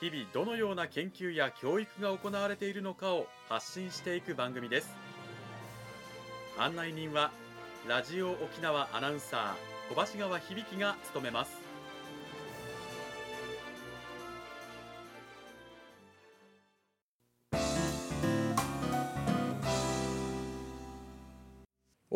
日々どのような研究や教育が行われているのかを発信していく番組です。案内人はラジオ沖縄アナウンサー小橋川響が務めます。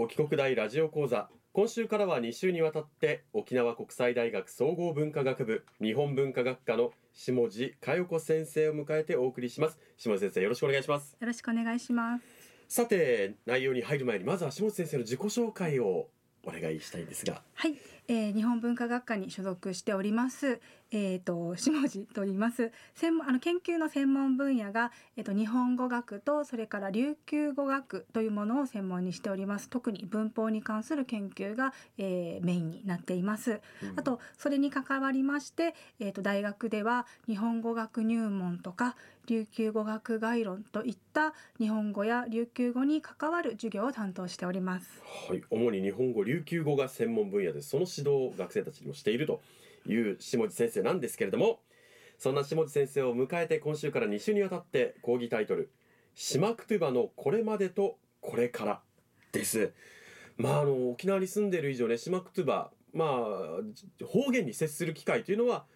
沖国大ラジオ講座。今週からは2週にわたって沖縄国際大学総合文化学部日本文化学科の下地佳代子先生を迎えてお送りします。下地先生よろしくお願いします。よろしくお願いします。さて内容に入る前にまずは下地先生の自己紹介をお願いしたいんですが。はい、えー、日本文化学科に所属しておりますえーと、下地と言います。専門あの研究の専門分野が、えーと、日本語学とそれから琉球語学というものを専門にしております。特に文法に関する研究が、えー、メインになっています、うん、あとそれに関わりまして、えーと、大学では日本語学入門とか琉球語学概論といった日本語や琉球語に関わる授業を担当しております。はい。主に日本語琉球語が専門分野でその指導を学生たちにもしているという下地先生なんですけれどもそんな下地先生を迎えて今週から2週にわたって講義タイトル「島クトゥバのこれまでとこれから」です。まああの沖縄に住んでる以上ね島クトゥバまあ方言に接する機会というのは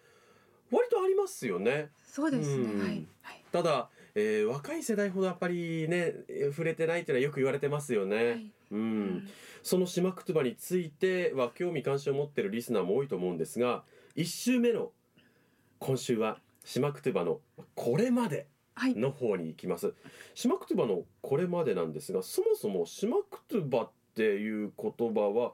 割とありますよね。そうですね、はい、ただ、えー、若い世代ほどやっぱりね触れてないっていうのはよく言われてますよね。はい、うん、その島クトゥバについては興味関心を持ってるリスナーも多いと思うんですが1週目の今週は島クトゥバのこれまでの方に行きます、はい、島クトゥバのこれまでなんですがそもそも島クトゥバっていう言葉は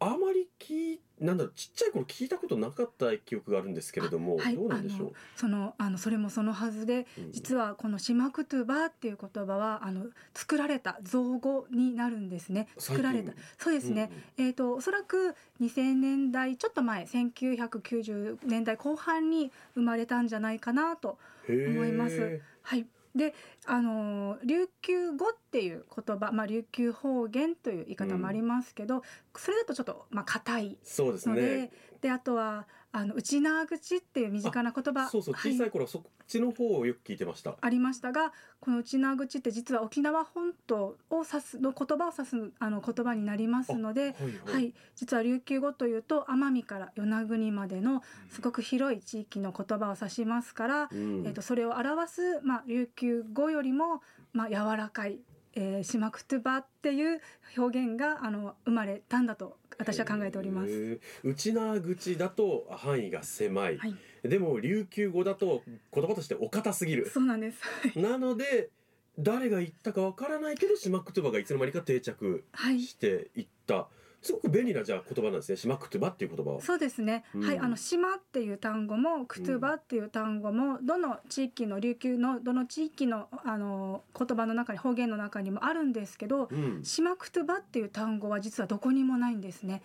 あまり聞いなんだろうちっちゃい頃聞いたことなかった記憶があるんですけれども、はい、どうなんでしょう？そのあのそれもそのはずで、うん、実はこの「シマクトゥバ」っていう言葉はあの作られた造語になるんですね。作られた。そうですね、うんうん、えっ、ー、とおそらく2000年代ちょっと前1990年代後半に生まれたんじゃないかなと思います。はいであの琉球語っていう言葉、まあ、琉球方言という言い方もありますけど、うん、それだとちょっとまあ硬いのでで、ね、あとはあの内縄口っていう身近な言葉そうそう小さい頃、はい、そっちの方をよく聞いてました。ありましたがこの内縄口って実は沖縄本島を指すの言葉を指すあの言葉になりますので、はい、はい。はい、実は琉球語というと奄美から与那国までのすごく広い地域の言葉を指しますから、うん、えーと、それを表す、まあ、琉球語よりも、まあ、柔らかいえー、シマクトゥバっていう表現があの生まれたんだと私は考えております。内縄口だと範囲が狭い、はい、でも琉球語だと言葉としてお堅すぎる。そうなんです。なので誰が言ったかわからないけど島クトゥバがいつの間にか定着していった。はいすごく便利なじゃあ言葉なんですね。島クトゥバっていう言葉は。そうですね。うん、はい、あの島っていう単語もクトゥバっていう単語も、どの地域の琉球のどの地域のあの言葉の中に方言の中にもあるんですけど、うん、島クトゥバっていう単語は実はどこにもないんですね。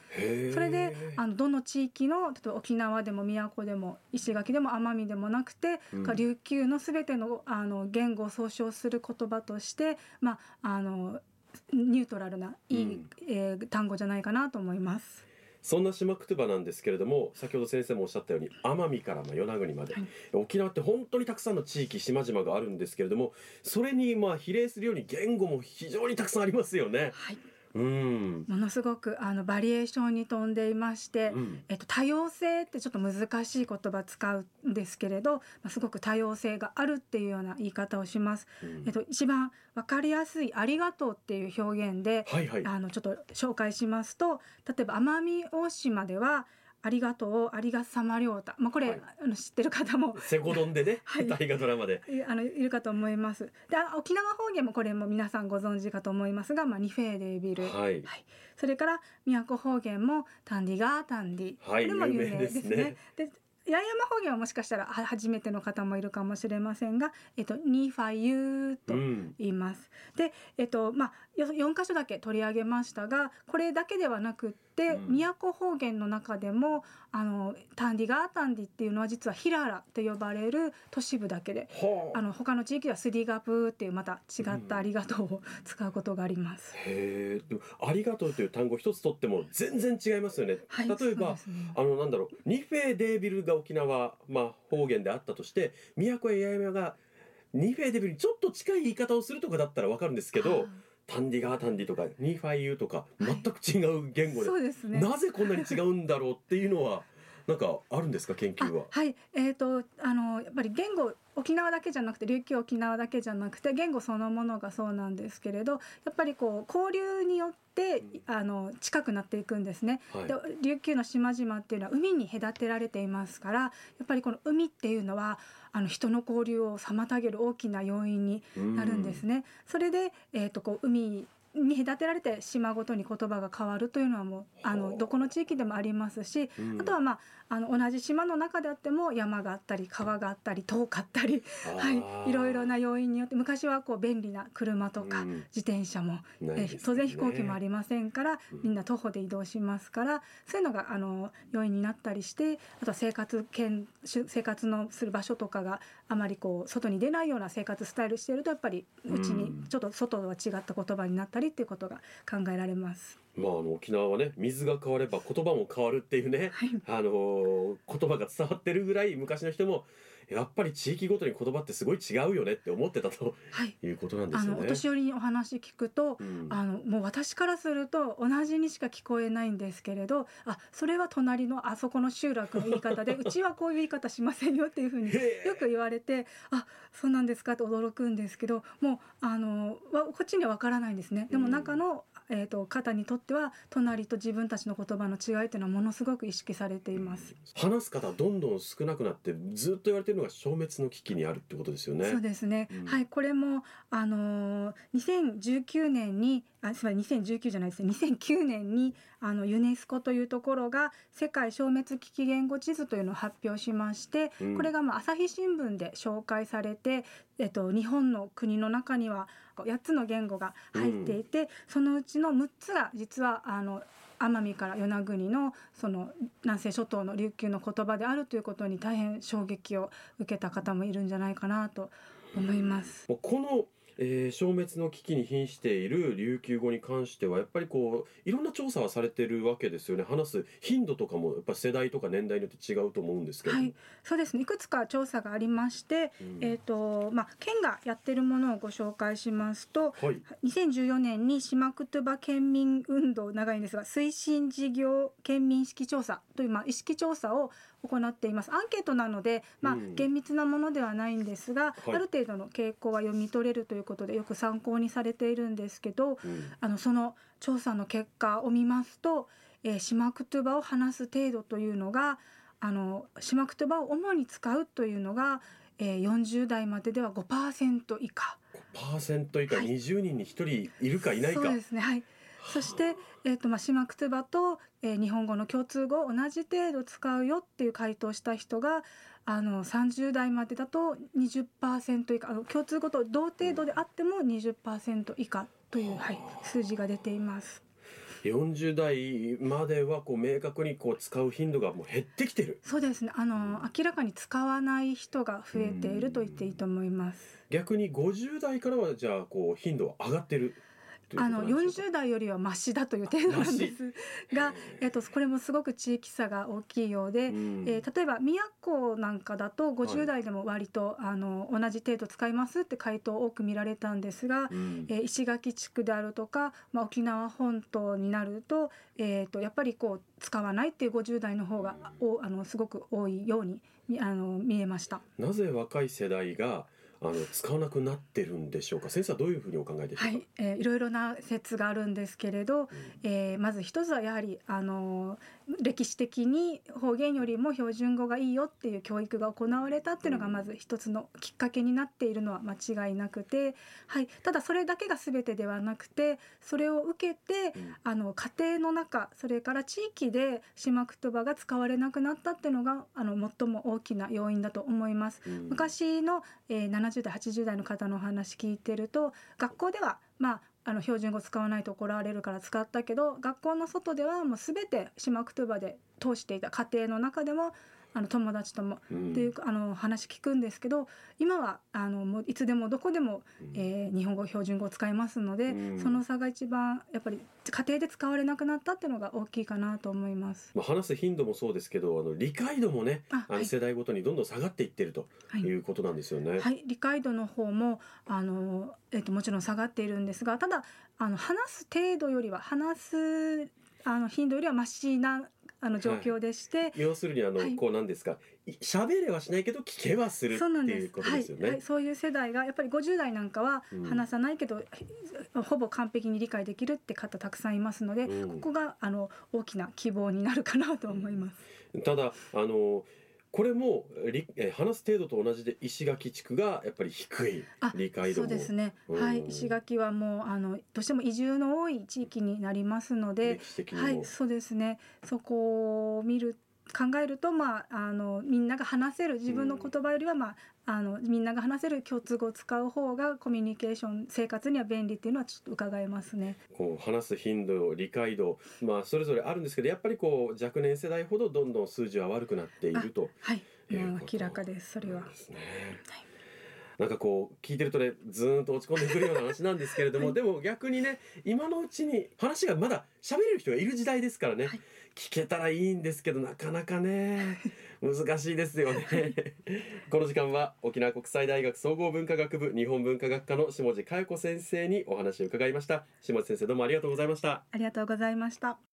それであのどの地域の例えば沖縄でも宮古でも石垣でも奄美でもなくて、うん、琉球のすべてのあの言語を総称する言葉として、まああのニュートラルないい、うん、えー、単語じゃないかなと思います。そんな島クトゥバなんですけれども先ほど先生もおっしゃったように奄美から与那国まで、はい、沖縄って本当にたくさんの地域島々があるんですけれどもそれにまあ比例するように言語も非常にたくさんありますよね。はいうん、ものすごくあのバリエーションに富んでいまして、うん、えっと、多様性ってちょっと難しい言葉使うんですけれど、まあ、すごく多様性があるっていうような言い方をします。うん、えっと、一番わかりやすい「ありがとう」っていう表現で、はいはい、あのちょっと紹介しますと例えば奄美大島では「ありがとうありがさまりょうた。まあこれ、はい、あの知ってる方もセゴドンでね、はい、大河ドラマで。あのいるかと思います。で沖縄方言もこれも皆さんご存知かと思いますがまあニフェーデービル、はい、はい、それから宮古方言もタンディガータンディ、はい、これも有名ですね。で八重山方言はもしかしたらは初めての方もいるかもしれませんが、えっと、ニーファユーとうん言います。で、えっとまあ、よ4箇所だけ取り上げましたがこれだけではなくって、うん。都方言の中でもあのタンディガータンディっていうのは実はヒララと呼ばれる都市部だけではああの他の地域ではスディガプーっていうまた違ったありがとうを使うことがあります。へえでもありがとうという単語一つとっても全然違いますよね、はい、例えばね。あのなんだろう。ニフェデービルが沖縄、まあ、方言であったとして都や八重山がニフェデービルにちょっと近い言い方をするとかだったらわかるんですけどタンディガータンディとかニファイユーとかはい全く違う言語で、そうですね。なぜこんなに違うんだろうっていうのはなんかあるんですか研究は？あ。はい、えー、とあのやっぱり言語沖縄だけじゃなくて琉球沖縄だけじゃなくて言語そのものがそうなんですけれどやっぱりこう交流によってあの近くなっていくんですね。はいで琉球の島々っていうのは海に隔てられていますからやっぱりこの海っていうのはあの人の交流を妨げる大きな要因になるんですね。それで、えー、とこう海に隔てられて島ごとに言葉が変わるというのはもうあはあのどこの地域でもありますしうん。あとはまああの同じ島の中であっても山があったり川があったり遠かったり、はい、いろいろな要因によって昔はこう便利な車とかうん。自転車も、えないですね。当然飛行機もありませんからうん。みんな徒歩で移動しますからそういうのがあの要因になったりしてあとは生活圏し生活のする場所とかがあまりこう外に出ないような生活スタイルしているとやっぱりうちにうん。ちょっと外とは違った言葉になったりっていうことが考えられます。まああの沖縄はね水が変われば言葉も変わるっていうねはいあのー言葉が伝わってるぐらい昔の人もやっぱり地域ごとに言葉ってすごい違うよねって思ってたとはい。いうことなんですよね。お年寄りにお話聞くと、うん。あのもう私からすると同じにしか聞こえないんですけれどあそれは隣のあそこの集落の言い方で うちはこういう言い方しませんよっていうふうに よく言われてあそうなんですかって驚くんですけどもうあのわこっちには分からないんですね。でもうん。中の、えー、と方にとっては隣と自分たちの言葉の違いというのはものすごく意識されています。話す方どんどん少なくなってずっと言われてるのが消滅の危機にあるってことですよね。そうですね、うん。はいこれもあのー2019年にあすみません2019じゃないですね。2009年にあのユネスコというところが世界消滅危機言語地図というのを発表しまして、うん。これがまあ朝日新聞で紹介されて、えっと、日本の国の中には8つの言語が入っていて、そのうちの6つが実はあの奄美から与那国のその南西諸島の琉球の言葉であるということに大変衝撃を受けた方もいるんじゃないかなと思います。この、えー消滅の危機に瀕している琉球語に関してはやっぱりこういろんな調査はされてるわけですよね。話す頻度とかもやっぱ世代とか年代によって違うと思うんですけど。も、はい、そうですね。いくつか調査がありまして、うん。えっ、とまあ県がやってるものをご紹介しますと、はい。2014年に島クトゥバ県民運動長いんですが推進事業県民意識調査というまあ意識調査を行っています。アンケートなので、まあうん。厳密なものではないんですが、はい。ある程度の傾向は読み取れるということでよく参考にされているんですけどうん。あのその調査の結果を見ますと、えー、島クトゥバを話す程度というのがあの島クトゥバを主に使うというのが、えー、40代まででは5%以下。5%以下はい。20人に1人いるかいないか、そうですねはい。そして、えーとまあ、島クトゥバと、えー日本語の共通語を同じ程度使うよっていう回答をした人があの30代までだと20%以下あの共通語と同程度であっても20%以下という、はい、数字が出ています。40代まではこう明確にこう使う頻度がもう減ってきてるそうですねあの明らかに使わない人が増えていると言っていいと思います。逆に50代からはじゃあこう頻度は上がってるあのことなんでしょうか。40代よりはマシだという程度なんですが、えっとこれもすごく地域差が大きいようで、うん。えー例えば宮古なんかだとはい50代でも割と、あの同じ程度使いますって回答多く見られたんですが、うん。えー石垣地区であるとか、まあ、沖縄本島になると,、えー、とやっぱりこう使わないっていう50代の方がおあのすごく多いようにみあの見えました。なぜ若い世代があの使わなくなってるんでしょうか？先生はどういうふうにお考えでしょうか、はい、えー、いろいろな説があるんですけれど、えー、まず一つはやはりあの歴史的に方言よりも標準語がいいよっていう教育が行われたっていうのがまず一つのきっかけになっているのは間違いなくて、はい、ただそれだけが全てではなくてそれを受けて、あの家庭の中それから地域で島言葉が使われなくなったっていうのがあの最も大きな要因だと思います。昔の、えー、70代80代の方の話聞いてると学校ではまああの標準語使わないと怒られるから使ったけど学校の外ではもう全て島クトゥバで通していた家庭の中でもあの友達とも。っていう、あの話聞くんですけど今はあのもういつでもどこでも、えー、日本語標準語を使いますので、その差が一番やっぱり家庭で使われなくなったっていうのが大きいかなと思います。まあ、話す頻度もそうですけどあの理解度もねあの世代ごとにどんどん下がっていってるということなんですよね。はい、はい、理解度の方もあの、えーと、もちろん下がっているんですがただあの話す程度よりは話すあの頻度よりはましなあの状況でして、はい、要するにあの、はい、こうなんですか喋れはしないけど聞けはするっていうことですよね。はい、そういう世代がやっぱり50代なんかは話さないけど、うん、ほぼ完璧に理解できるって方たくさんいますので、うん、ここがあの大きな希望になるかなと思います。ただあのこれも話す程度と同じで石垣地区がやっぱり低い。理解度そうですね、うん、はい。石垣はもうあのどうしても移住の多い地域になりますのではいそうですね。そこを見る考えると、まあ、あのみんなが話せる自分の言葉よりは、まあ、あのみんなが話せる共通語を使う方がコミュニケーション生活には便利っていうのはちょっと伺えますね。こう話す頻度理解度、まあ、それぞれあるんですけどやっぱりこう若年世代ほどどんどん数字は悪くなっているとはい、もう明らかですそれは。ですね。はいなんかこう聞いてるとねずーんと落ち込んでくるような話なんですけれども、はい、でも逆にね今のうちに話がまだ喋れる人がいる時代ですからね、はい、聞けたらいいんですけどなかなかね 難しいですよね。この時間は沖縄国際大学総合文化学部日本文化学科の下地佳代子先生にお話を伺いました。下地先生どうもありがとうございました。ありがとうございました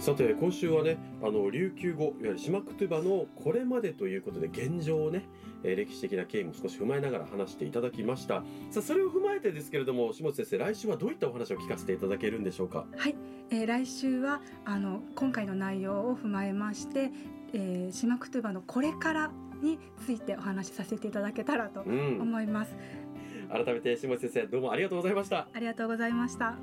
さて今週はねあの琉球語いわゆる島クトゥバのこれまでということで現状をね、えー、歴史的な経緯も少し踏まえながら話していただきました。さあそれを踏まえてですけれども下地先生来週はどういったお話を聞かせていただけるんでしょうか？はい、えー、来週はあの今回の内容を踏まえまして、えー、島クトゥバのこれからについてお話しさせていただけたらと思います、うん、改めて下地先生どうもありがとうございました。ありがとうございました